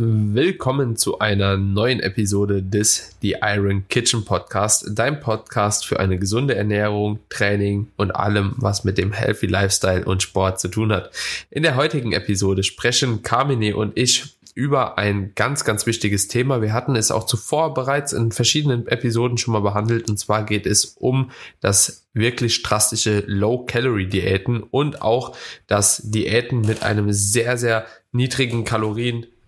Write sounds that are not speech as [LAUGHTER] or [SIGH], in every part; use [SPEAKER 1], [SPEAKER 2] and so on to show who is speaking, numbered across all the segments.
[SPEAKER 1] willkommen zu einer neuen Episode des The Iron Kitchen Podcast, dein Podcast für eine gesunde Ernährung, Training und allem, was mit dem Healthy Lifestyle und Sport zu tun hat. In der heutigen Episode sprechen Carmine und ich über ein ganz, ganz wichtiges Thema. Wir hatten es auch zuvor bereits in verschiedenen Episoden schon mal behandelt. Und zwar geht es um das wirklich drastische Low-Calorie-Diäten und auch das Diäten mit einem sehr, sehr niedrigen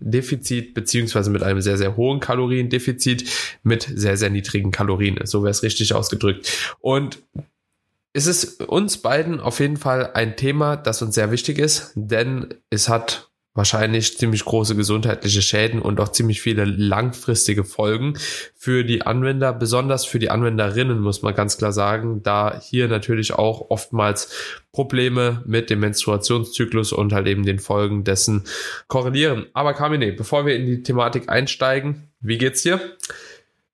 [SPEAKER 1] Kaloriendefizit beziehungsweise mit einem sehr, sehr hohen Kaloriendefizit mit sehr, sehr niedrigen Kalorien. So wäre es richtig ausgedrückt. Und es ist uns beiden auf jeden Fall ein Thema, das uns sehr wichtig ist, denn es hat wahrscheinlich ziemlich große gesundheitliche Schäden und auch ziemlich viele langfristige Folgen für die Anwender, besonders für die Anwenderinnen, muss man ganz klar sagen, da hier natürlich auch oftmals Probleme mit dem Menstruationszyklus und halt eben den Folgen dessen korrelieren. Aber Kamine, bevor wir in die Thematik einsteigen, wie geht's dir?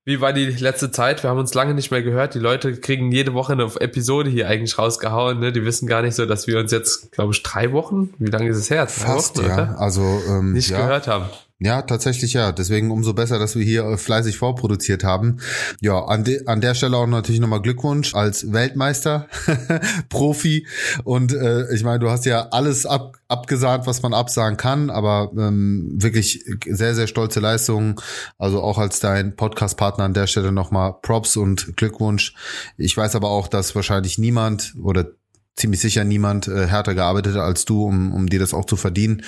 [SPEAKER 1] Wie war die letzte Zeit? Wir haben uns lange nicht mehr gehört. Die Leute kriegen jede Woche eine Episode hier eigentlich rausgehauen. Ne? Die wissen gar nicht so, dass wir uns jetzt, glaube ich, drei Wochen, wie lange ist es her?
[SPEAKER 2] Drei Fast, Wochen, ja. Oder? Also ähm,
[SPEAKER 1] nicht
[SPEAKER 2] ja.
[SPEAKER 1] gehört haben.
[SPEAKER 2] Ja, tatsächlich ja. Deswegen umso besser, dass wir hier äh, fleißig vorproduziert haben. Ja, an, de an der Stelle auch natürlich nochmal Glückwunsch als Weltmeister, [LAUGHS] Profi. Und äh, ich meine, du hast ja alles ab abgesagt, was man absagen kann, aber ähm, wirklich sehr, sehr stolze Leistung. Also auch als dein Podcast-Partner an der Stelle nochmal Props und Glückwunsch. Ich weiß aber auch, dass wahrscheinlich niemand oder ziemlich sicher niemand äh, härter gearbeitet als du, um, um dir das auch zu verdienen.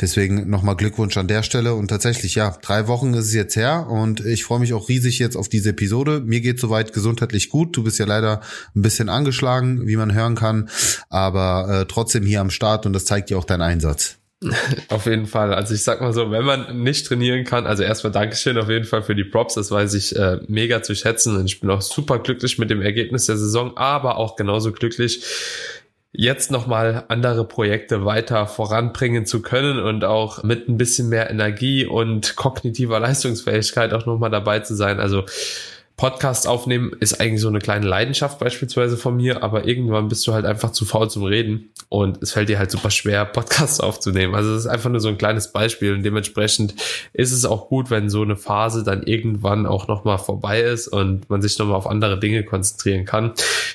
[SPEAKER 2] Deswegen nochmal Glückwunsch an der Stelle. Und tatsächlich, ja, drei Wochen ist es jetzt her und ich freue mich auch riesig jetzt auf diese Episode. Mir geht soweit gesundheitlich gut. Du bist ja leider ein bisschen angeschlagen, wie man hören kann, aber äh, trotzdem hier am Start und das zeigt dir auch dein Einsatz. [LAUGHS]
[SPEAKER 1] Auf jeden Fall. Also ich sag mal so, wenn man nicht trainieren kann, also erstmal Dankeschön auf jeden Fall für die Props, das weiß ich äh, mega zu schätzen und ich bin auch super glücklich mit dem Ergebnis der Saison, aber auch genauso glücklich, jetzt nochmal andere Projekte weiter voranbringen zu können und auch mit ein bisschen mehr Energie und kognitiver Leistungsfähigkeit auch nochmal dabei zu sein. Also Podcast aufnehmen ist eigentlich so eine kleine Leidenschaft beispielsweise von mir, aber irgendwann bist du halt einfach zu faul zum Reden und es fällt dir halt super schwer, [LAUGHS] Podcasts aufzunehmen. Also es ist einfach nur so ein kleines Beispiel und dementsprechend ist es auch gut, wenn so eine Phase dann irgendwann auch nochmal vorbei ist und man sich nochmal auf andere Dinge konzentrieren kann.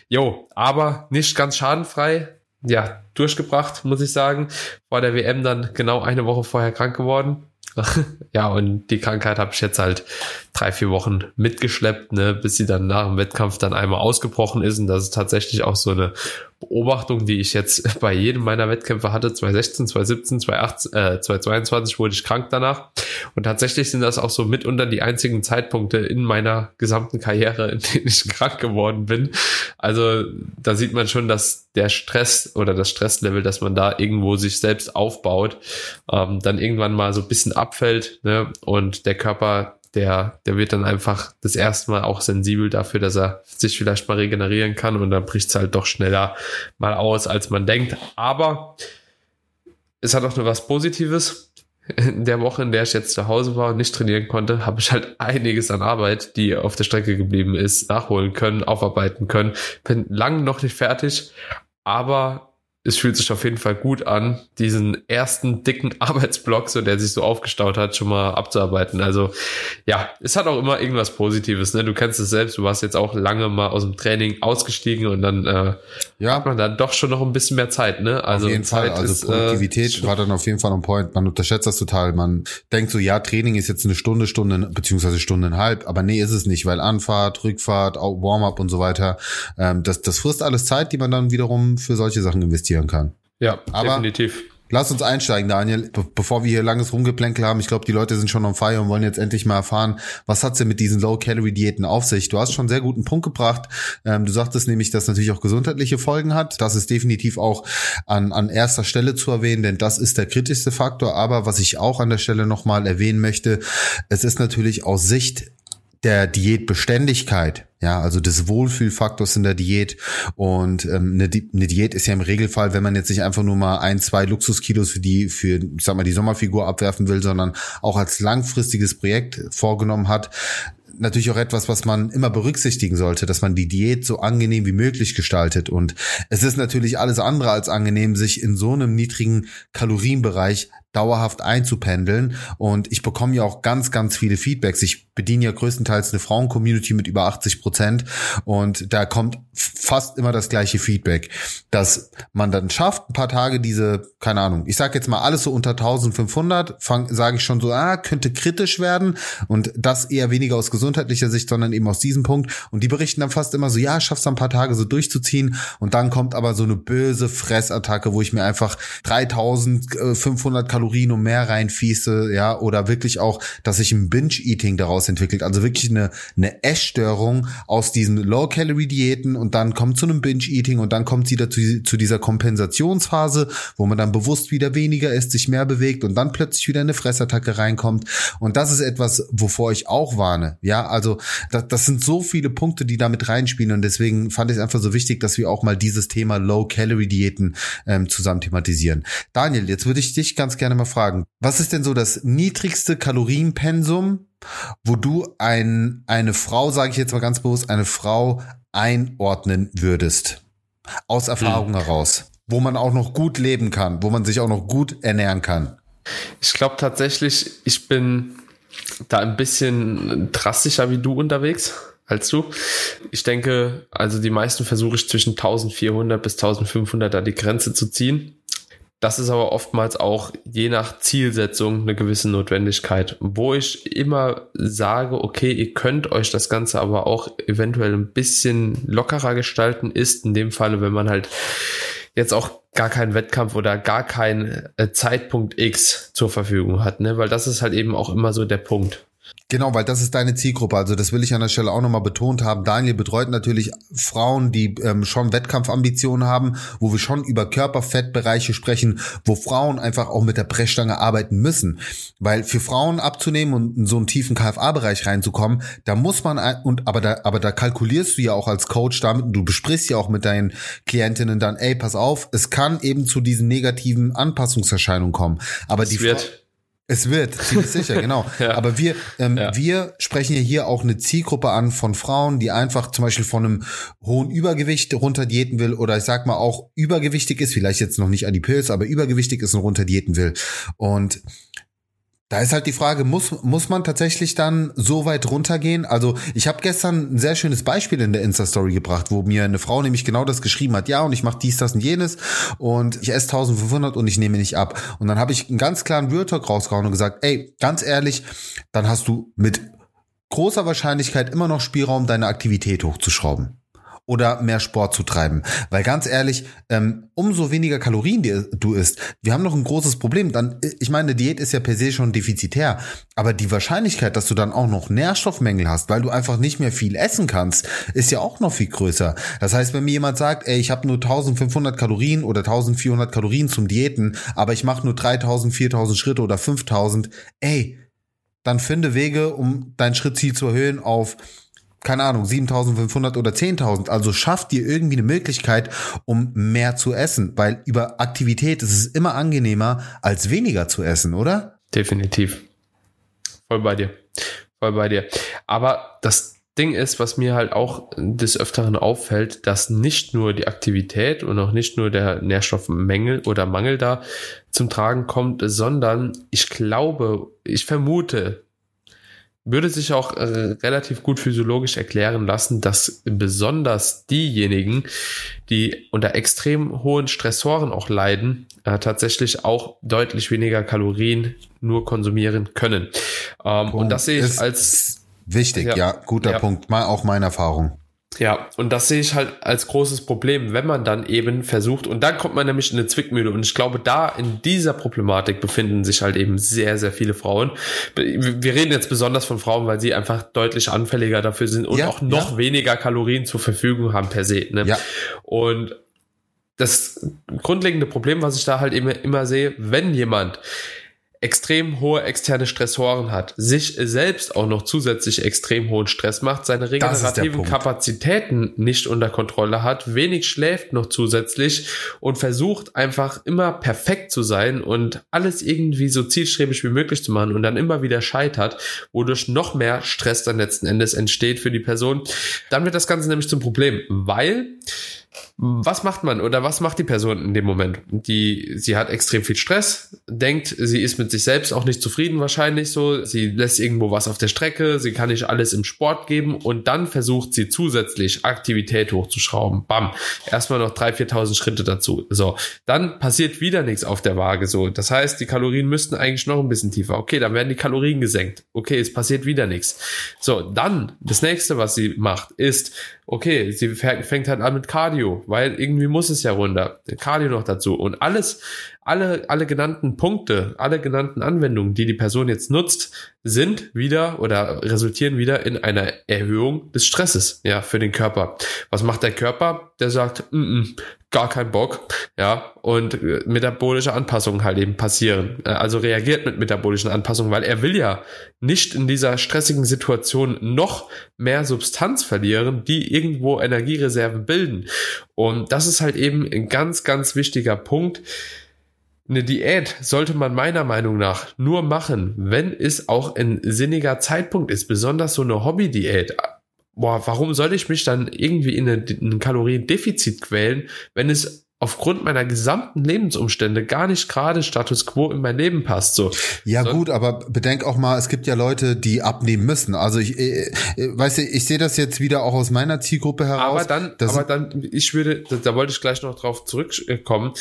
[SPEAKER 1] Jo, aber nicht ganz schadenfrei. Ja, durchgebracht, muss ich sagen. Vor der WM dann genau eine Woche vorher krank geworden [LAUGHS] ja, und die Krankheit habe ich jetzt halt drei, vier Wochen mitgeschleppt, ne, bis sie dann nach dem Wettkampf dann einmal ausgebrochen ist. Und das ist tatsächlich auch so eine Beobachtung, die ich jetzt [LAUGHS] bei jedem meiner Wettkämpfe hatte. 2016, 2017, 2018, äh, 2022 wurde ich krank danach. Und tatsächlich sind das auch so mitunter die einzigen Zeitpunkte in meiner gesamten Karriere, in denen ich [LAUGHS] krank geworden bin. Also da sieht man schon, dass der Stress oder das Stresslevel, dass man da irgendwo sich selbst aufbaut, ähm, dann irgendwann mal so ein bisschen abfällt ne? und der Körper der, der wird dann einfach das erste Mal auch sensibel dafür, dass er sich vielleicht mal regenerieren kann und dann bricht es halt doch schneller mal aus, als man denkt. Aber es hat auch nur was Positives. In der Woche, in der ich jetzt zu Hause war und nicht trainieren konnte, habe ich halt einiges an Arbeit, die auf der Strecke geblieben ist, nachholen können, aufarbeiten können. Bin lang noch nicht fertig, aber es fühlt sich auf jeden Fall gut an, diesen ersten dicken [LAUGHS] Arbeitsblock, so der sich so aufgestaut hat, schon mal abzuarbeiten. Also ja, es hat auch immer irgendwas Positives. Ne? Du kennst es selbst, du warst jetzt auch lange mal aus dem Training ausgestiegen und dann äh, ja. hat man dann doch schon noch ein bisschen mehr Zeit. Ne?
[SPEAKER 2] Also auf jeden Zeit Fall. Also ist, äh, Produktivität äh, war dann auf jeden Fall ein Point. Man unterschätzt das total. Man denkt so, ja, Training ist jetzt eine Stunde, Stunde beziehungsweise Stunde und halb, aber nee, ist es nicht, weil Anfahrt, Rückfahrt, Warm-up und so weiter, ähm, das, das frisst alles Zeit, die man dann wiederum für solche Sachen investiert investieren kann.
[SPEAKER 1] Ja, Aber definitiv.
[SPEAKER 2] Lass uns einsteigen, Daniel, be bevor wir hier langes Rumgeplänkel haben. Ich glaube, die Leute sind schon on fire und wollen jetzt endlich mal erfahren, was hat's denn mit diesen Low-Calorie-Diäten auf sich? Du hast schon einen sehr guten Punkt gebracht. Ähm, du sagtest nämlich, dass natürlich auch gesundheitliche Folgen hat. Das ist definitiv auch an, an erster Stelle zu erwähnen, denn das ist der kritischste Faktor. Aber was ich auch an der Stelle nochmal erwähnen möchte, es ist natürlich aus Sicht der Diätbeständigkeit, ja, also des Wohlfühlfaktors in der Diät. Und ähm, eine, Di eine Diät ist ja im Regelfall, wenn man jetzt nicht einfach nur mal ein, zwei Luxuskilos für die, für, ich sag mal, die Sommerfigur abwerfen will, sondern auch als langfristiges Projekt vorgenommen hat, natürlich auch etwas, was man immer berücksichtigen sollte, dass man die Diät so angenehm wie möglich gestaltet. Und es ist natürlich alles andere als angenehm, sich in so einem niedrigen Kalorienbereich dauerhaft einzupendeln. Und ich bekomme ja auch ganz, ganz viele Feedbacks. Ich bediene ja größtenteils eine Frauen-Community mit über 80 Prozent und da kommt fast immer das gleiche Feedback, dass man dann schafft, ein paar Tage diese, keine Ahnung, ich sage jetzt mal alles so unter 1500, sage ich schon so, ah, könnte kritisch werden und das eher weniger aus gesundheitlicher Sicht, sondern eben aus diesem Punkt. Und die berichten dann fast immer so, ja, schaffst du ein paar Tage so durchzuziehen und dann kommt aber so eine böse Fressattacke, wo ich mir einfach 3500 Kalorien und mehr reinfieße, ja, oder wirklich auch, dass ich ein Binge-Eating daraus entwickelt, also wirklich eine, eine Essstörung aus diesen Low-Calorie-Diäten und dann kommt zu einem Binge-Eating und dann kommt sie dazu zu dieser Kompensationsphase, wo man dann bewusst wieder weniger isst, sich mehr bewegt und dann plötzlich wieder eine Fressattacke reinkommt. Und das ist etwas, wovor ich auch warne. Ja, also das, das sind so viele Punkte, die damit reinspielen und deswegen fand ich es einfach so wichtig, dass wir auch mal dieses Thema Low-Calorie-Diäten ähm, zusammen thematisieren. Daniel, jetzt würde ich dich ganz gerne mal fragen, was ist denn so das niedrigste Kalorienpensum, wo du ein, eine Frau, sage ich jetzt mal ganz bewusst, eine Frau einordnen würdest? Aus Erfahrung hm. heraus. Wo man auch noch gut leben kann, wo man sich auch noch gut ernähren kann.
[SPEAKER 1] Ich glaube tatsächlich, ich bin da ein bisschen drastischer wie du unterwegs als du. Ich denke, also die meisten versuche ich zwischen 1400 bis 1500 da die Grenze zu ziehen. Das ist aber oftmals auch je nach Zielsetzung eine gewisse Notwendigkeit, wo ich immer sage, okay, ihr könnt euch das Ganze aber auch eventuell ein bisschen lockerer gestalten, ist in dem Falle, wenn man halt jetzt auch gar keinen Wettkampf oder gar keinen äh, Zeitpunkt X zur Verfügung hat, ne? Weil das ist halt eben auch immer so der Punkt.
[SPEAKER 2] Genau, weil das ist deine Zielgruppe. Also das will ich an der Stelle auch nochmal betont haben. Daniel betreut natürlich Frauen, die ähm, schon Wettkampfambitionen haben, wo wir schon über Körperfettbereiche sprechen, wo Frauen einfach auch mit der Brechstange arbeiten müssen. Weil für Frauen abzunehmen und in so einen tiefen KFA-Bereich reinzukommen, da muss man, und aber da, aber da kalkulierst du ja auch als Coach damit, du besprichst ja auch mit deinen Klientinnen dann, ey, pass auf, es kann eben zu diesen negativen Anpassungserscheinungen kommen. Aber es die wird es wird, ziemlich sicher, [LAUGHS] genau. ja. Aber wir, ähm, ja. wir sprechen ja hier auch eine Zielgruppe an von Frauen, die einfach zum Beispiel von einem hohen Übergewicht runterdiäten will oder ich sag mal auch übergewichtig ist, vielleicht jetzt noch nicht adipös, aber übergewichtig ist und runterdiäten will. Und da ist halt die Frage, muss, muss man tatsächlich dann so weit runtergehen? Also ich habe gestern ein sehr schönes Beispiel in der Insta-Story gebracht, wo mir eine Frau nämlich genau das geschrieben hat. Ja, und ich mache dies, das und jenes und ich esse 1500 und ich nehme nicht ab. Und dann habe ich einen ganz klaren Real Talk rausgehauen und gesagt, ey, ganz ehrlich, dann hast du mit großer Wahrscheinlichkeit immer noch Spielraum, deine Aktivität hochzuschrauben oder mehr Sport zu treiben. Weil ganz ehrlich, ähm, umso weniger Kalorien die, du isst, wir haben noch ein großes Problem. Dann, ich meine, eine Diät ist ja per se schon defizitär, aber die Wahrscheinlichkeit, dass du dann auch noch Nährstoffmängel hast, weil du einfach nicht mehr viel essen kannst, ist ja auch noch viel größer. Das heißt, wenn mir jemand sagt, ey, ich habe nur 1500 Kalorien oder 1400 Kalorien zum Diäten, aber ich mache nur 3000, 4000 Schritte oder 5000, ey, dann finde Wege, um dein Schrittziel zu erhöhen auf keine Ahnung, 7500 oder 10.000. Also schafft dir irgendwie eine Möglichkeit, um mehr zu essen, weil über Aktivität ist es immer angenehmer, als weniger zu essen, oder?
[SPEAKER 1] Definitiv. Voll bei dir. Voll bei dir. Aber das Ding ist, was mir halt auch des Öfteren auffällt, dass nicht nur die Aktivität und auch nicht nur der Nährstoffmängel oder Mangel da zum Tragen kommt, sondern ich glaube, ich vermute, würde sich auch äh, relativ gut physiologisch erklären lassen, dass besonders diejenigen, die unter extrem hohen Stressoren auch leiden, äh, tatsächlich auch deutlich weniger Kalorien nur konsumieren können. Ähm, und das sehe ich als
[SPEAKER 2] wichtig, ja, ja guter ja. Punkt, mal auch meine Erfahrung.
[SPEAKER 1] Ja, und das sehe ich halt als großes Problem, wenn man dann eben versucht, und dann kommt man nämlich in eine Zwickmühle. Und ich glaube, da in dieser Problematik befinden sich halt eben sehr, sehr viele Frauen. Wir reden jetzt besonders von Frauen, weil sie einfach deutlich anfälliger dafür sind und ja, auch noch ja. weniger Kalorien zur Verfügung haben per se. Ne? Ja. Und das grundlegende Problem, was ich da halt immer, immer sehe, wenn jemand extrem hohe externe Stressoren hat, sich selbst auch noch zusätzlich extrem hohen Stress macht, seine regenerativen Kapazitäten nicht unter Kontrolle hat, wenig schläft noch zusätzlich und versucht einfach immer perfekt zu sein und alles irgendwie so zielstrebig wie möglich zu machen und dann immer wieder scheitert, wodurch noch mehr Stress dann letzten Endes entsteht für die Person, dann wird das Ganze nämlich zum Problem, weil was macht man oder was macht die Person in dem Moment? Die, sie hat extrem viel Stress, denkt, sie ist mit sich selbst auch nicht zufrieden wahrscheinlich so, sie lässt irgendwo was auf der Strecke, sie kann nicht alles im Sport geben und dann versucht sie zusätzlich Aktivität hochzuschrauben. Bam. Erstmal noch 3.000, 4.000 Schritte dazu. So. Dann passiert wieder nichts auf der Waage so. Das heißt, die Kalorien müssten eigentlich noch ein bisschen tiefer. Okay, dann werden die Kalorien gesenkt. Okay, es passiert wieder nichts. So, dann das nächste, was sie macht, ist, okay, sie fängt halt an mit Cardio, weil irgendwie muss es ja runter. Cardio noch dazu. Und alles, alle, alle genannten Punkte, alle genannten Anwendungen, die die Person jetzt nutzt, sind wieder oder resultieren wieder in einer Erhöhung des Stresses, ja, für den Körper. Was macht der Körper? Der sagt, mm -mm, gar kein Bock, ja, und äh, metabolische Anpassungen halt eben passieren. Äh, also reagiert mit metabolischen Anpassungen, weil er will ja nicht in dieser stressigen Situation noch mehr Substanz verlieren, die irgendwo Energiereserven bilden. Und das ist halt eben ein ganz, ganz wichtiger Punkt. Eine Diät sollte man meiner Meinung nach nur machen, wenn es auch ein sinniger Zeitpunkt ist, besonders so eine Hobby-Diät boah, warum soll ich mich dann irgendwie in ein Kaloriendefizit quälen, wenn es aufgrund meiner gesamten Lebensumstände gar nicht gerade Status quo in mein Leben passt. So.
[SPEAKER 2] Ja so. gut, aber bedenk auch mal, es gibt ja Leute, die abnehmen müssen. Also ich, äh, äh, weißt du, ich sehe das jetzt wieder auch aus meiner Zielgruppe heraus.
[SPEAKER 1] Aber dann, aber dann, ich würde, da, da wollte ich gleich noch drauf zurückkommen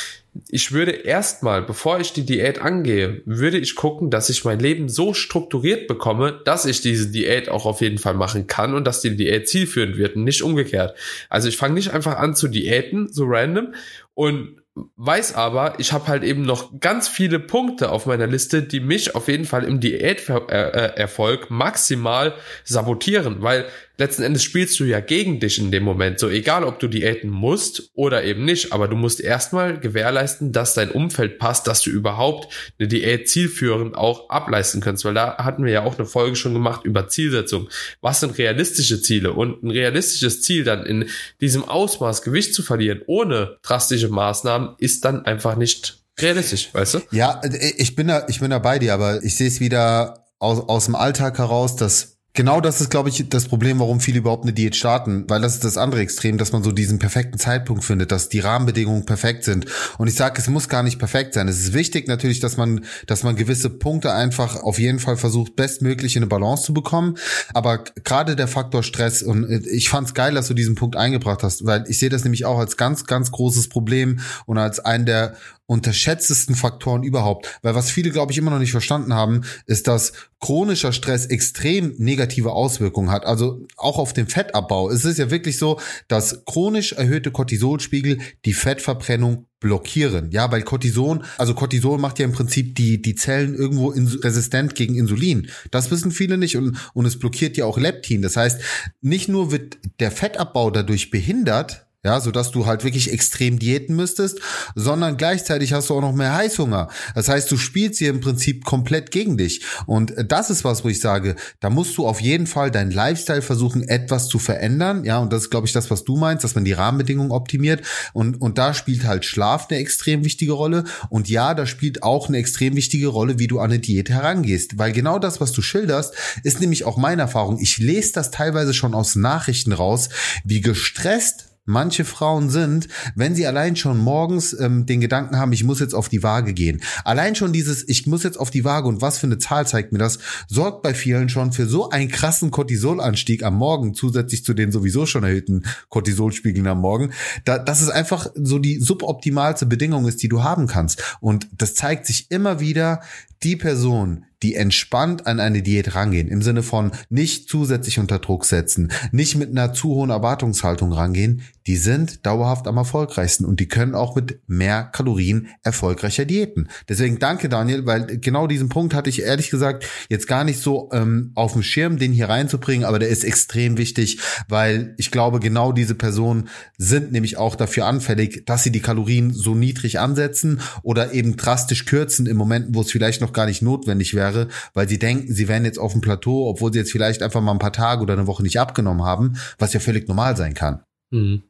[SPEAKER 1] ich würde erstmal, bevor ich die Diät angehe, würde ich gucken, dass ich mein Leben so strukturiert bekomme, dass ich diese Diät auch auf jeden Fall machen kann und dass die Diät zielführend wird und nicht umgekehrt. Also ich fange nicht einfach an zu diäten, so random und weiß aber, ich habe halt eben noch ganz viele Punkte auf meiner Liste, die mich auf jeden Fall im Diäterfolg maximal sabotieren, weil letzten Endes spielst du ja gegen dich in dem Moment, so egal ob du Diäten musst oder eben nicht, aber du musst erstmal gewährleisten, dass dein Umfeld passt, dass du überhaupt eine Diät zielführend auch ableisten kannst, weil da hatten wir ja auch eine Folge schon gemacht über Zielsetzung. Was sind realistische Ziele? Und ein realistisches Ziel dann in diesem Ausmaß Gewicht zu verlieren, ohne drastische Maßnahmen, ist dann einfach nicht realistisch, weißt du?
[SPEAKER 2] Ja, ich bin da, ich bin da bei dir, aber ich sehe es wieder aus, aus dem Alltag heraus, dass Genau das ist, glaube ich, das Problem, warum viele überhaupt eine Diät starten, weil das ist das andere Extrem, dass man so diesen perfekten Zeitpunkt findet, dass die Rahmenbedingungen perfekt sind. Und ich sage, es muss gar nicht perfekt sein. Es ist wichtig natürlich, dass man, dass man gewisse Punkte einfach auf jeden Fall versucht, bestmöglich in eine Balance zu bekommen. Aber gerade der Faktor Stress und ich fand es geil, dass du diesen Punkt eingebracht hast, weil ich sehe das nämlich auch als ganz, ganz großes Problem und als einen der unterschätztesten Faktoren überhaupt. Weil was viele, glaube ich, immer noch nicht verstanden haben, ist, dass chronischer Stress extrem negative Auswirkungen hat. Also auch auf den Fettabbau. Es ist ja wirklich so, dass chronisch erhöhte Cortisolspiegel die Fettverbrennung blockieren. Ja, weil Cortison, also Cortison macht ja im Prinzip die, die Zellen irgendwo resistent gegen Insulin. Das wissen viele nicht und, und es blockiert ja auch Leptin. Das heißt, nicht nur wird der Fettabbau dadurch behindert, ja, so dass du halt wirklich extrem diäten müsstest, sondern gleichzeitig hast du auch noch mehr Heißhunger. Das heißt, du spielst hier im Prinzip komplett gegen dich. Und das ist was, wo ich sage, da musst du auf jeden Fall deinen Lifestyle versuchen, etwas zu verändern. Ja, und das ist, glaube ich, das, was du meinst, dass man die Rahmenbedingungen optimiert. Und, und da spielt halt Schlaf eine extrem wichtige Rolle. Und ja, da spielt auch eine extrem wichtige Rolle, wie du an eine Diät herangehst. Weil genau das, was du schilderst, ist nämlich auch meine Erfahrung. Ich lese das teilweise schon aus Nachrichten raus, wie gestresst manche Frauen sind, wenn sie allein schon morgens ähm, den Gedanken haben, ich muss jetzt auf die Waage gehen. Allein schon dieses, ich muss jetzt auf die Waage und was für eine Zahl zeigt mir das, sorgt bei vielen schon für so einen krassen Cortisolanstieg am Morgen, zusätzlich zu den sowieso schon erhöhten Cortisolspiegeln am Morgen, da, dass es einfach so die suboptimalste Bedingung ist, die du haben kannst. Und das zeigt sich immer wieder, die Person, die entspannt an eine Diät rangehen, im Sinne von nicht zusätzlich unter Druck setzen, nicht mit einer zu hohen Erwartungshaltung rangehen, die sind dauerhaft am erfolgreichsten und die können auch mit mehr Kalorien erfolgreicher diäten. Deswegen danke Daniel, weil genau diesen Punkt hatte ich ehrlich gesagt jetzt gar nicht so ähm, auf dem Schirm, den hier reinzubringen, aber der ist extrem wichtig, weil ich glaube, genau diese Personen sind nämlich auch dafür anfällig, dass sie die Kalorien so niedrig ansetzen oder eben drastisch kürzen in Momenten, wo es vielleicht noch gar nicht notwendig wäre, weil sie denken, sie wären jetzt auf dem Plateau, obwohl sie jetzt vielleicht einfach mal ein paar Tage oder eine Woche nicht abgenommen haben, was ja völlig normal sein kann.
[SPEAKER 1] Mhm.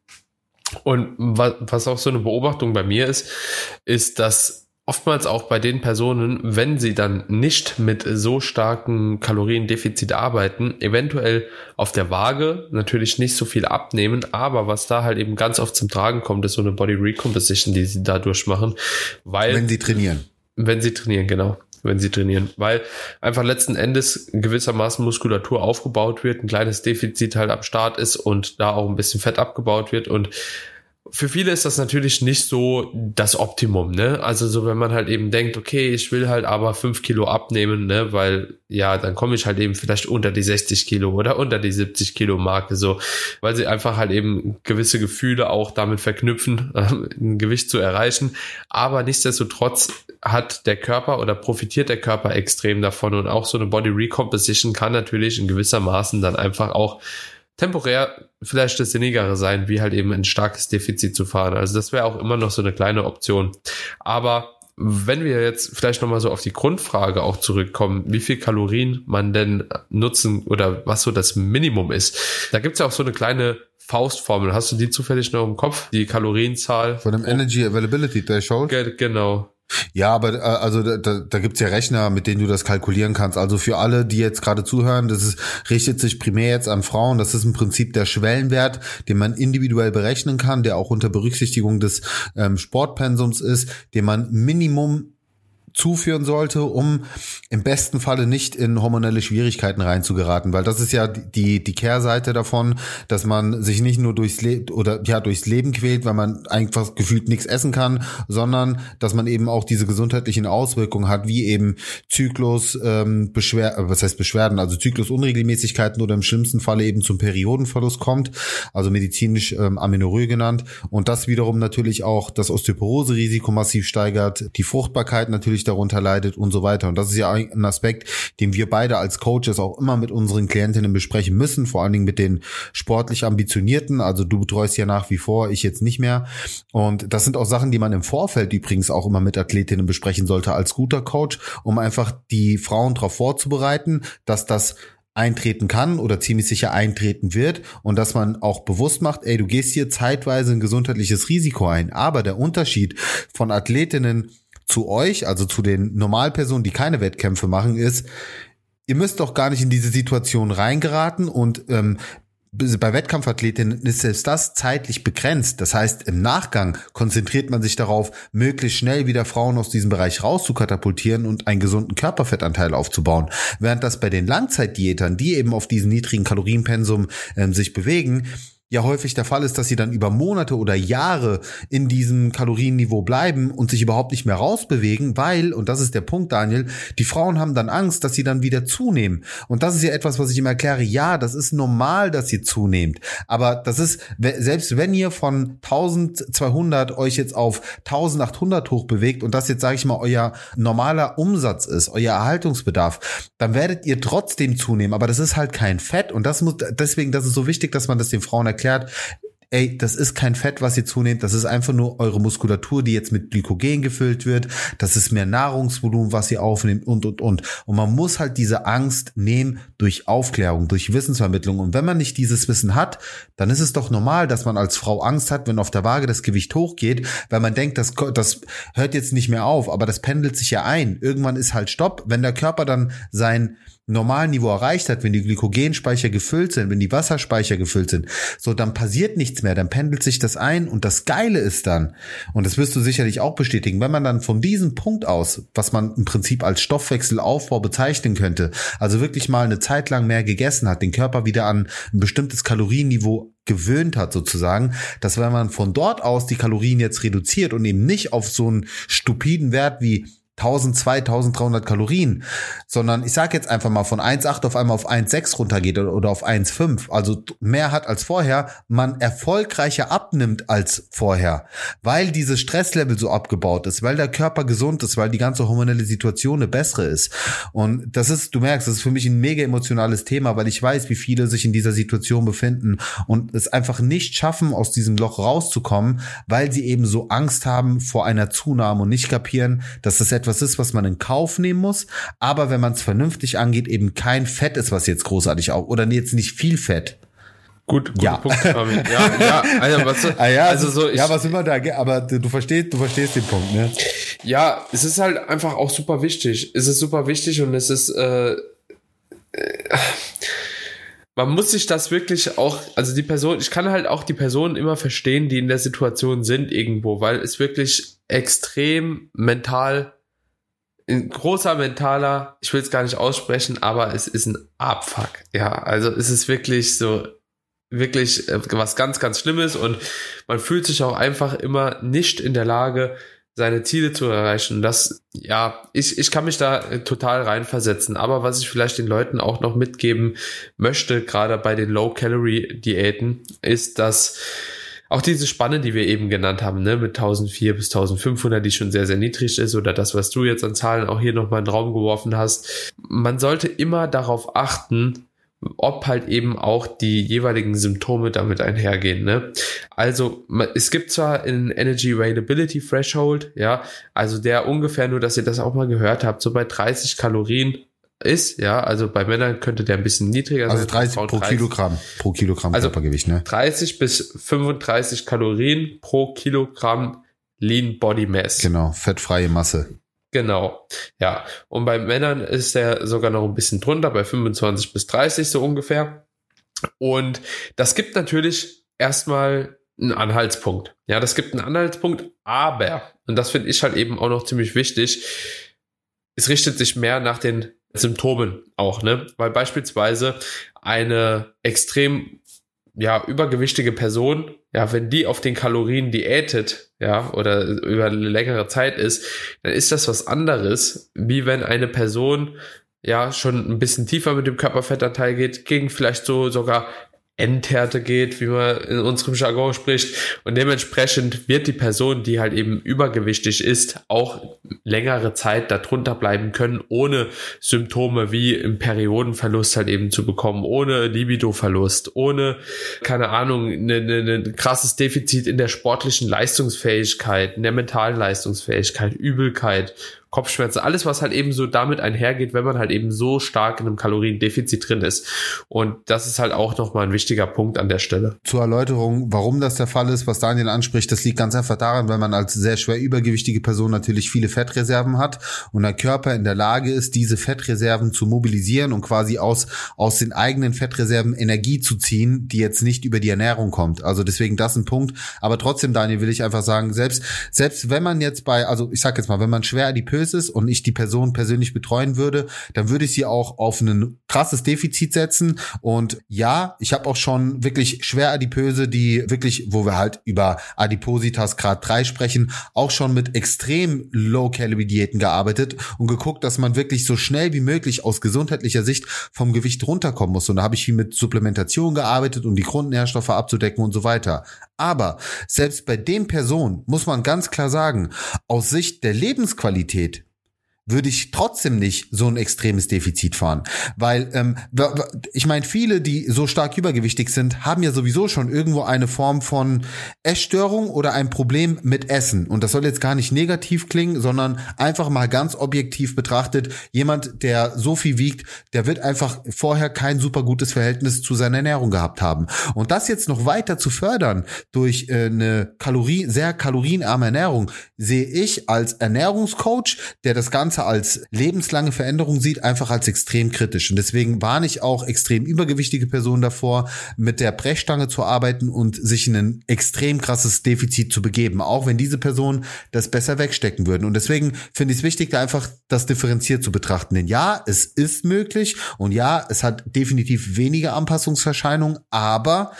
[SPEAKER 1] Und was auch so eine Beobachtung bei mir ist, ist, dass oftmals auch bei den Personen, wenn sie dann nicht mit so starken Kaloriendefizit arbeiten, eventuell auf der Waage natürlich nicht so viel abnehmen, aber was da halt eben ganz oft zum Tragen kommt, ist so eine Body Recomposition, die sie dadurch machen, weil
[SPEAKER 2] wenn sie trainieren.
[SPEAKER 1] Wenn sie trainieren, genau wenn sie trainieren, weil einfach letzten Endes gewissermaßen Muskulatur aufgebaut wird, ein kleines Defizit halt am Start ist und da auch ein bisschen Fett abgebaut wird. Und für viele ist das natürlich nicht so das Optimum, ne? Also so, wenn man halt eben denkt, okay, ich will halt aber fünf Kilo abnehmen, ne? Weil, ja, dann komme ich halt eben vielleicht unter die 60 Kilo oder unter die 70 Kilo Marke, so, weil sie einfach halt eben gewisse Gefühle auch damit verknüpfen, [LAUGHS] ein Gewicht zu erreichen. Aber nichtsdestotrotz hat der Körper oder profitiert der Körper extrem davon und auch so eine Body Recomposition kann natürlich in gewisser Maßen dann einfach auch temporär vielleicht das Sinnigere sein, wie halt eben ein starkes Defizit zu fahren. Also das wäre auch immer noch so eine kleine Option. Aber wenn wir jetzt vielleicht nochmal so auf die Grundfrage auch zurückkommen, wie viel Kalorien man denn nutzen oder was so das Minimum ist, da gibt's ja auch so eine kleine Faustformel. Hast du die zufällig noch im Kopf? Die Kalorienzahl?
[SPEAKER 2] Von dem Energy Availability Threshold?
[SPEAKER 1] Genau.
[SPEAKER 2] Ja, aber äh, also da, da gibt's ja Rechner, mit denen du das kalkulieren kannst. Also für alle, die jetzt gerade zuhören, das ist, richtet sich primär jetzt an Frauen. Das ist im Prinzip der Schwellenwert, den man individuell berechnen kann, der auch unter Berücksichtigung des ähm, Sportpensums ist, den man Minimum zuführen sollte, um im besten Falle nicht in hormonelle Schwierigkeiten reinzugeraten, weil das ist ja die die Kehrseite davon, dass man sich nicht nur durchs Leben oder ja durchs Leben quält, weil man einfach gefühlt nichts essen kann, sondern dass man eben auch diese gesundheitlichen Auswirkungen hat, wie eben Zyklus ähm, Beschwer was heißt Beschwerden, also Zyklusunregelmäßigkeiten oder im schlimmsten Falle eben zum Periodenverlust kommt, also medizinisch ähm, Amenorrhoe genannt. Und das wiederum natürlich auch das Osteoporose-Risiko massiv steigert, die Fruchtbarkeit natürlich natürlich darunter leidet und so weiter. Und das ist ja ein Aspekt, den wir beide als Coaches auch immer mit unseren Klientinnen besprechen müssen, vor allen Dingen mit den sportlich ambitionierten. Also du betreust ja nach wie vor, ich jetzt nicht mehr. Und das sind auch Sachen, die man im Vorfeld übrigens auch immer mit Athletinnen besprechen sollte als guter Coach, um einfach die Frauen darauf vorzubereiten, dass das eintreten kann oder ziemlich sicher eintreten wird und dass man auch bewusst macht, ey, du gehst hier zeitweise ein gesundheitliches Risiko ein. Aber der Unterschied von Athletinnen zu euch, also zu den Normalpersonen, die keine Wettkämpfe machen, ist, ihr müsst doch gar nicht in diese Situation reingeraten und ähm, bei Wettkampfathletinnen ist selbst das zeitlich begrenzt. Das heißt, im Nachgang konzentriert man sich darauf, möglichst schnell wieder Frauen aus diesem Bereich rauszukatapultieren und einen gesunden Körperfettanteil aufzubauen. Während das bei den Langzeitdiätern, die eben auf diesen niedrigen Kalorienpensum äh, sich bewegen, ja häufig der Fall ist, dass sie dann über Monate oder Jahre in diesem Kalorienniveau bleiben und sich überhaupt nicht mehr rausbewegen, weil, und das ist der Punkt, Daniel, die Frauen haben dann Angst, dass sie dann wieder zunehmen. Und das ist ja etwas, was ich immer erkläre, ja, das ist normal, dass ihr zunehmt. Aber das ist, selbst wenn ihr von 1200 euch jetzt auf 1800 hochbewegt und das jetzt, sage ich mal, euer normaler Umsatz ist, euer Erhaltungsbedarf, dann werdet ihr trotzdem zunehmen. Aber das ist halt kein Fett und das muss, deswegen, das ist so wichtig, dass man das den Frauen erklärt, ey, das ist kein Fett, was ihr zunehmt, das ist einfach nur eure Muskulatur, die jetzt mit Glykogen gefüllt wird, das ist mehr Nahrungsvolumen, was ihr aufnehmt und, und, und. Und man muss halt diese Angst nehmen durch Aufklärung, durch Wissensvermittlung. Und wenn man nicht dieses Wissen hat, dann ist es doch normal, dass man als Frau Angst hat, wenn auf der Waage das Gewicht hochgeht, weil man denkt, das, das hört jetzt nicht mehr auf, aber das pendelt sich ja ein. Irgendwann ist halt Stopp, wenn der Körper dann sein Normalniveau erreicht hat, wenn die Glykogenspeicher gefüllt sind, wenn die Wasserspeicher gefüllt sind, so dann passiert nichts mehr, dann pendelt sich das ein und das Geile ist dann, und das wirst du sicherlich auch bestätigen, wenn man dann von diesem Punkt aus, was man im Prinzip als Stoffwechselaufbau bezeichnen könnte, also wirklich mal eine Zeit lang mehr gegessen hat, den Körper wieder an ein bestimmtes Kalorienniveau gewöhnt hat sozusagen, dass wenn man von dort aus die Kalorien jetzt reduziert und eben nicht auf so einen stupiden Wert wie 1000, 2300 Kalorien, sondern ich sage jetzt einfach mal von 1,8 auf einmal auf 1,6 runtergeht oder auf 1,5, also mehr hat als vorher, man erfolgreicher abnimmt als vorher, weil dieses Stresslevel so abgebaut ist, weil der Körper gesund ist, weil die ganze hormonelle Situation eine bessere ist. Und das ist, du merkst, das ist für mich ein mega emotionales Thema, weil ich weiß, wie viele sich in dieser Situation befinden und es einfach nicht schaffen, aus diesem Loch rauszukommen, weil sie eben so Angst haben vor einer Zunahme und nicht kapieren, dass das ist, was man in Kauf nehmen muss, aber wenn man es vernünftig angeht, eben kein Fett ist, was jetzt großartig auch, oder jetzt nicht viel Fett.
[SPEAKER 1] Gut, ja. Punkt, [LAUGHS] Ja, ja, also, was,
[SPEAKER 2] ah, ja, also so, ich, ja, was immer da, aber du verstehst, du verstehst den Punkt, ne?
[SPEAKER 1] ja, es ist halt einfach auch super wichtig. Es ist super wichtig und es ist, äh, äh, man muss sich das wirklich auch, also die Person, ich kann halt auch die Personen immer verstehen, die in der Situation sind irgendwo, weil es wirklich extrem mental, ein großer mentaler, ich will es gar nicht aussprechen, aber es ist ein Abfuck. Ja, also es ist wirklich so, wirklich äh, was ganz, ganz Schlimmes und man fühlt sich auch einfach immer nicht in der Lage, seine Ziele zu erreichen. Das, ja, ich, ich kann mich da äh, total reinversetzen. Aber was ich vielleicht den Leuten auch noch mitgeben möchte, gerade bei den Low-Calorie-Diäten, ist, dass auch diese Spanne, die wir eben genannt haben, ne, mit 1400 bis 1500, die schon sehr, sehr niedrig ist, oder das, was du jetzt an Zahlen auch hier nochmal in den Raum geworfen hast, man sollte immer darauf achten, ob halt eben auch die jeweiligen Symptome damit einhergehen. Ne? Also es gibt zwar einen Energy Availability Threshold, ja, also der ungefähr nur, dass ihr das auch mal gehört habt, so bei 30 Kalorien ist, ja, also bei Männern könnte der ein bisschen niedriger
[SPEAKER 2] also sein. Also 30 pro 30, Kilogramm, pro Kilogramm
[SPEAKER 1] also Körpergewicht, ne? 30 bis 35 Kalorien pro Kilogramm Lean Body Mass.
[SPEAKER 2] Genau, fettfreie Masse.
[SPEAKER 1] Genau, ja. Und bei Männern ist er sogar noch ein bisschen drunter, bei 25 bis 30 so ungefähr. Und das gibt natürlich erstmal einen Anhaltspunkt. Ja, das gibt einen Anhaltspunkt, aber, und das finde ich halt eben auch noch ziemlich wichtig, es richtet sich mehr nach den Symptomen auch, ne? Weil beispielsweise eine extrem ja, übergewichtige Person, ja, wenn die auf den Kalorien diätet, ja, oder über eine längere Zeit ist, dann ist das was anderes, wie wenn eine Person ja schon ein bisschen tiefer mit dem Körperfettanteil geht, gegen vielleicht so sogar Endhärte geht, wie man in unserem Jargon spricht. Und dementsprechend wird die Person, die halt eben übergewichtig ist, auch längere Zeit darunter bleiben können, ohne Symptome wie im Periodenverlust halt eben zu bekommen, ohne Libidoverlust, ohne, keine Ahnung, ein ne, ne, ne krasses Defizit in der sportlichen Leistungsfähigkeit, in der mentalen Leistungsfähigkeit, Übelkeit Kopfschmerzen, alles, was halt eben so damit einhergeht, wenn man halt eben so stark in einem Kaloriendefizit drin ist. Und das ist halt auch nochmal ein wichtiger Punkt an der Stelle.
[SPEAKER 2] Zur Erläuterung, warum das der Fall ist, was Daniel anspricht, das liegt ganz einfach daran, weil man als sehr schwer übergewichtige Person natürlich viele Fettreserven hat und der Körper in der Lage ist, diese Fettreserven zu mobilisieren und quasi aus, aus den eigenen Fettreserven Energie zu ziehen, die jetzt nicht über die Ernährung kommt. Also deswegen das ein Punkt. Aber trotzdem, Daniel, will ich einfach sagen, selbst, selbst wenn man jetzt bei, also ich sag jetzt mal, wenn man schwer adipös ist und ich die Person persönlich betreuen würde, dann würde ich sie auch auf ein krasses Defizit setzen. Und ja, ich habe auch schon wirklich schwer adipöse, die wirklich, wo wir halt über Adipositas Grad 3 sprechen, auch schon mit extrem Low-Calorie-Diäten gearbeitet und geguckt, dass man wirklich so schnell wie möglich aus gesundheitlicher Sicht vom Gewicht runterkommen muss. Und da habe ich viel mit Supplementation gearbeitet, um die Grundnährstoffe abzudecken und so weiter. Aber selbst bei den Personen muss man ganz klar sagen, aus Sicht der Lebensqualität würde ich trotzdem nicht so ein extremes Defizit fahren. Weil, ähm, ich meine, viele, die so stark übergewichtig sind, haben ja sowieso schon irgendwo eine Form von Essstörung oder ein Problem mit Essen. Und das soll jetzt gar nicht negativ klingen, sondern einfach mal ganz objektiv betrachtet, jemand, der so viel wiegt, der wird einfach vorher kein super gutes Verhältnis zu seiner Ernährung gehabt haben. Und das jetzt noch weiter zu fördern durch äh, eine Kalorie, sehr kalorienarme Ernährung, sehe ich als Ernährungscoach, der das Ganze Ganze als lebenslange Veränderung sieht, einfach als extrem kritisch. Und deswegen warne ich auch extrem übergewichtige Personen davor, mit der Brechstange zu arbeiten und sich in ein extrem krasses Defizit zu begeben, auch wenn diese Personen das besser wegstecken würden. Und deswegen finde ich es wichtig, da einfach das differenziert zu betrachten. Denn ja, es ist möglich und ja, es hat definitiv weniger Anpassungserscheinungen, aber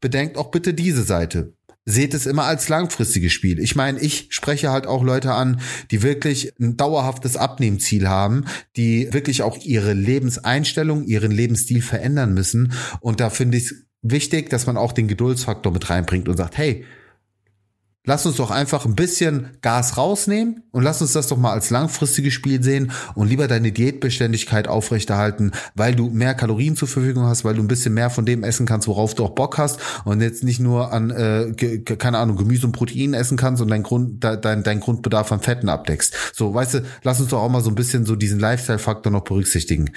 [SPEAKER 2] bedenkt auch bitte diese Seite seht es immer als langfristiges Spiel. Ich meine, ich spreche halt auch Leute an, die wirklich ein dauerhaftes Abnehmziel haben, die wirklich auch ihre Lebenseinstellung, ihren Lebensstil verändern müssen. Und da finde ich es wichtig, dass man auch den Geduldsfaktor mit reinbringt und sagt, hey, Lass uns doch einfach ein bisschen Gas rausnehmen und lass uns das doch mal als langfristiges Spiel sehen und lieber deine Diätbeständigkeit aufrechterhalten, weil du mehr Kalorien zur Verfügung hast, weil du ein bisschen mehr von dem essen kannst, worauf du auch Bock hast und jetzt nicht nur an, äh, keine Ahnung, Gemüse und Protein essen kannst und dein Grund, dein, dein Grundbedarf an Fetten abdeckst. So, weißt du, lass uns doch auch mal so ein bisschen so diesen Lifestyle-Faktor noch berücksichtigen.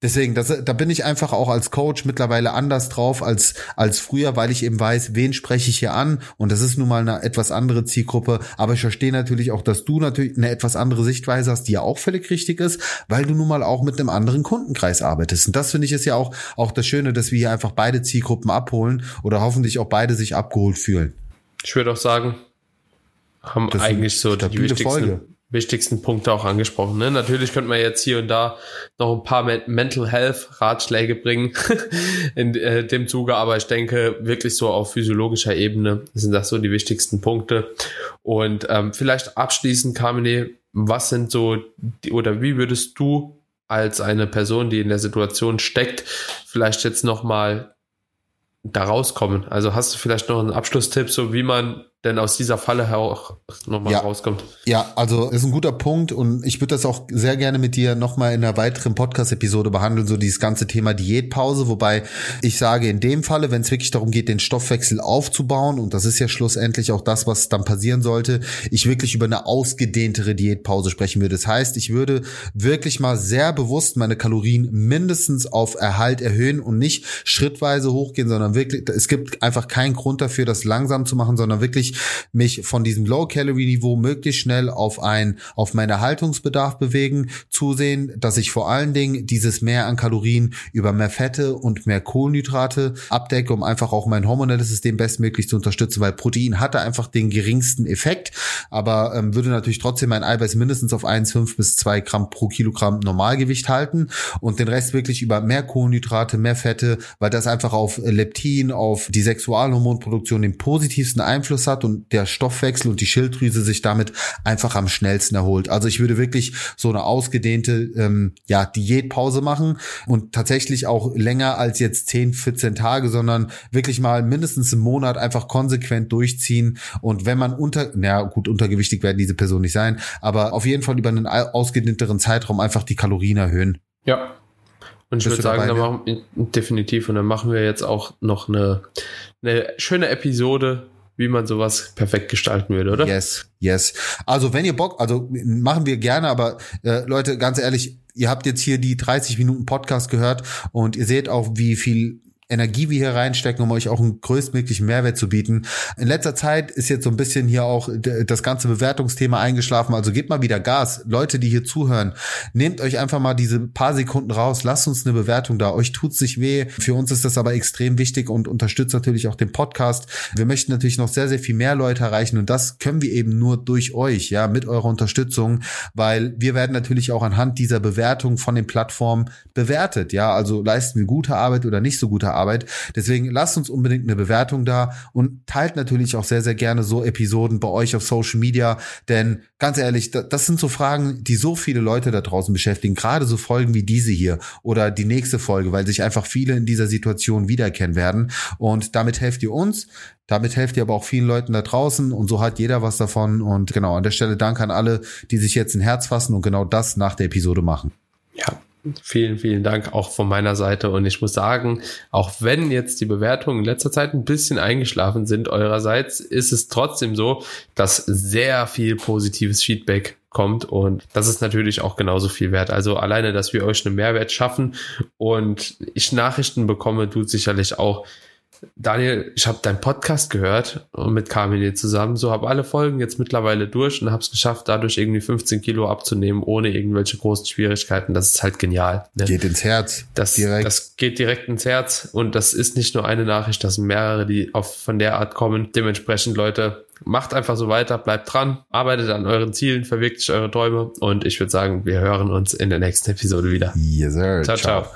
[SPEAKER 2] Deswegen, das, da bin ich einfach auch als Coach mittlerweile anders drauf als, als früher, weil ich eben weiß, wen spreche ich hier an und das ist nun mal eine etwas etwas andere Zielgruppe. Aber ich verstehe natürlich auch, dass du natürlich eine etwas andere Sichtweise hast, die ja auch völlig richtig ist, weil du nun mal auch mit einem anderen Kundenkreis arbeitest. Und das finde ich ist ja auch, auch das Schöne, dass wir hier einfach beide Zielgruppen abholen oder hoffentlich auch beide sich abgeholt fühlen.
[SPEAKER 1] Ich würde auch sagen, haben das eigentlich so die wichtigsten, Folge wichtigsten Punkte auch angesprochen. Ne? Natürlich könnte man jetzt hier und da noch ein paar Mental Health Ratschläge bringen [LAUGHS] in äh, dem Zuge, aber ich denke wirklich so auf physiologischer Ebene sind das so die wichtigsten Punkte. Und ähm, vielleicht abschließend, Carmine, was sind so die, oder wie würdest du als eine Person, die in der Situation steckt, vielleicht jetzt noch mal da rauskommen? Also hast du vielleicht noch einen Abschlusstipp, so wie man denn aus dieser Falle auch nochmal
[SPEAKER 2] ja.
[SPEAKER 1] rauskommt.
[SPEAKER 2] Ja, also ist ein guter Punkt und ich würde das auch sehr gerne mit dir nochmal in einer weiteren Podcast-Episode behandeln, so dieses ganze Thema Diätpause, wobei ich sage, in dem Falle, wenn es wirklich darum geht, den Stoffwechsel aufzubauen, und das ist ja schlussendlich auch das, was dann passieren sollte, ich wirklich über eine ausgedehntere Diätpause sprechen würde. Das heißt, ich würde wirklich mal sehr bewusst meine Kalorien mindestens auf Erhalt erhöhen und nicht schrittweise hochgehen, sondern wirklich, es gibt einfach keinen Grund dafür, das langsam zu machen, sondern wirklich wirklich mich von diesem Low-Calorie-Niveau möglichst schnell auf ein, auf meinen Erhaltungsbedarf bewegen, zusehen, dass ich vor allen Dingen dieses Mehr an Kalorien über mehr Fette und mehr Kohlenhydrate abdecke, um einfach auch mein hormonelles System bestmöglich zu unterstützen, weil Protein hatte einfach den geringsten Effekt, aber ähm, würde natürlich trotzdem mein Eiweiß mindestens auf 1,5 bis 2 Gramm pro Kilogramm Normalgewicht halten und den Rest wirklich über mehr Kohlenhydrate, mehr Fette, weil das einfach auf Leptin, auf die Sexualhormonproduktion den positivsten Einfluss hat hat und der Stoffwechsel und die Schilddrüse sich damit einfach am schnellsten erholt. Also ich würde wirklich so eine ausgedehnte ähm, ja, Diätpause machen und tatsächlich auch länger als jetzt 10, 14 Tage, sondern wirklich mal mindestens einen Monat einfach konsequent durchziehen. Und wenn man unter, na gut, untergewichtig werden diese Personen nicht sein, aber auf jeden Fall über einen ausgedehnteren Zeitraum einfach die Kalorien erhöhen.
[SPEAKER 1] Ja, und ich würde sagen, dabei, dann machen, definitiv. Und dann machen wir jetzt auch noch eine, eine schöne Episode wie man sowas perfekt gestalten würde, oder?
[SPEAKER 2] Yes, yes. Also wenn ihr Bock, also machen wir gerne, aber äh, Leute, ganz ehrlich, ihr habt jetzt hier die 30 Minuten Podcast gehört und ihr seht auch, wie viel Energie wir hier reinstecken, um euch auch einen größtmöglichen Mehrwert zu bieten. In letzter Zeit ist jetzt so ein bisschen hier auch das ganze Bewertungsthema eingeschlafen. Also gebt mal wieder Gas. Leute, die hier zuhören, nehmt euch einfach mal diese paar Sekunden raus. Lasst uns eine Bewertung da. Euch tut's nicht weh. Für uns ist das aber extrem wichtig und unterstützt natürlich auch den Podcast. Wir möchten natürlich noch sehr, sehr viel mehr Leute erreichen und das können wir eben nur durch euch, ja, mit eurer Unterstützung, weil wir werden natürlich auch anhand dieser Bewertung von den Plattformen bewertet. Ja, also leisten wir gute Arbeit oder nicht so gute Arbeit Arbeit. Deswegen lasst uns unbedingt eine Bewertung da und teilt natürlich auch sehr, sehr gerne so Episoden bei euch auf Social Media, denn ganz ehrlich, das sind so Fragen, die so viele Leute da draußen beschäftigen, gerade so Folgen wie diese hier oder die nächste Folge, weil sich einfach viele in dieser Situation wiedererkennen werden und damit helft ihr uns, damit helft ihr aber auch vielen Leuten da draußen und so hat jeder was davon. Und genau, an der Stelle Dank an alle, die sich jetzt ein Herz fassen und genau das nach der Episode machen.
[SPEAKER 1] Ja, Vielen, vielen Dank auch von meiner Seite. Und ich muss sagen, auch wenn jetzt die Bewertungen in letzter Zeit ein bisschen eingeschlafen sind eurerseits, ist es trotzdem so, dass sehr viel positives Feedback kommt und das ist natürlich auch genauso viel wert. Also alleine, dass wir euch einen Mehrwert schaffen und ich Nachrichten bekomme, tut sicherlich auch Daniel, ich habe deinen Podcast gehört und mit Carmine zusammen, so habe alle Folgen jetzt mittlerweile durch und habe es geschafft, dadurch irgendwie 15 Kilo abzunehmen, ohne irgendwelche großen Schwierigkeiten. Das ist halt genial.
[SPEAKER 2] Ne? Geht ins Herz.
[SPEAKER 1] Das, direkt. das geht direkt ins Herz und das ist nicht nur eine Nachricht, das sind mehrere, die auf, von der Art kommen. Dementsprechend, Leute, macht einfach so weiter, bleibt dran, arbeitet an euren Zielen, verwirklicht eure Träume und ich würde sagen, wir hören uns in der nächsten Episode wieder.
[SPEAKER 2] Yes, sir.
[SPEAKER 1] ciao. ciao. ciao.